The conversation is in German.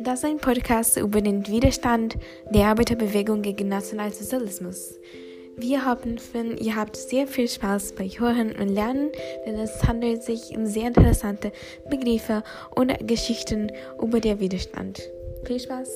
Das ist ein Podcast über den Widerstand der Arbeiterbewegung gegen Nationalsozialismus. Wir hoffen, ihr habt sehr viel Spaß bei Hören und Lernen, denn es handelt sich um sehr interessante Begriffe und Geschichten über den Widerstand. Viel Spaß!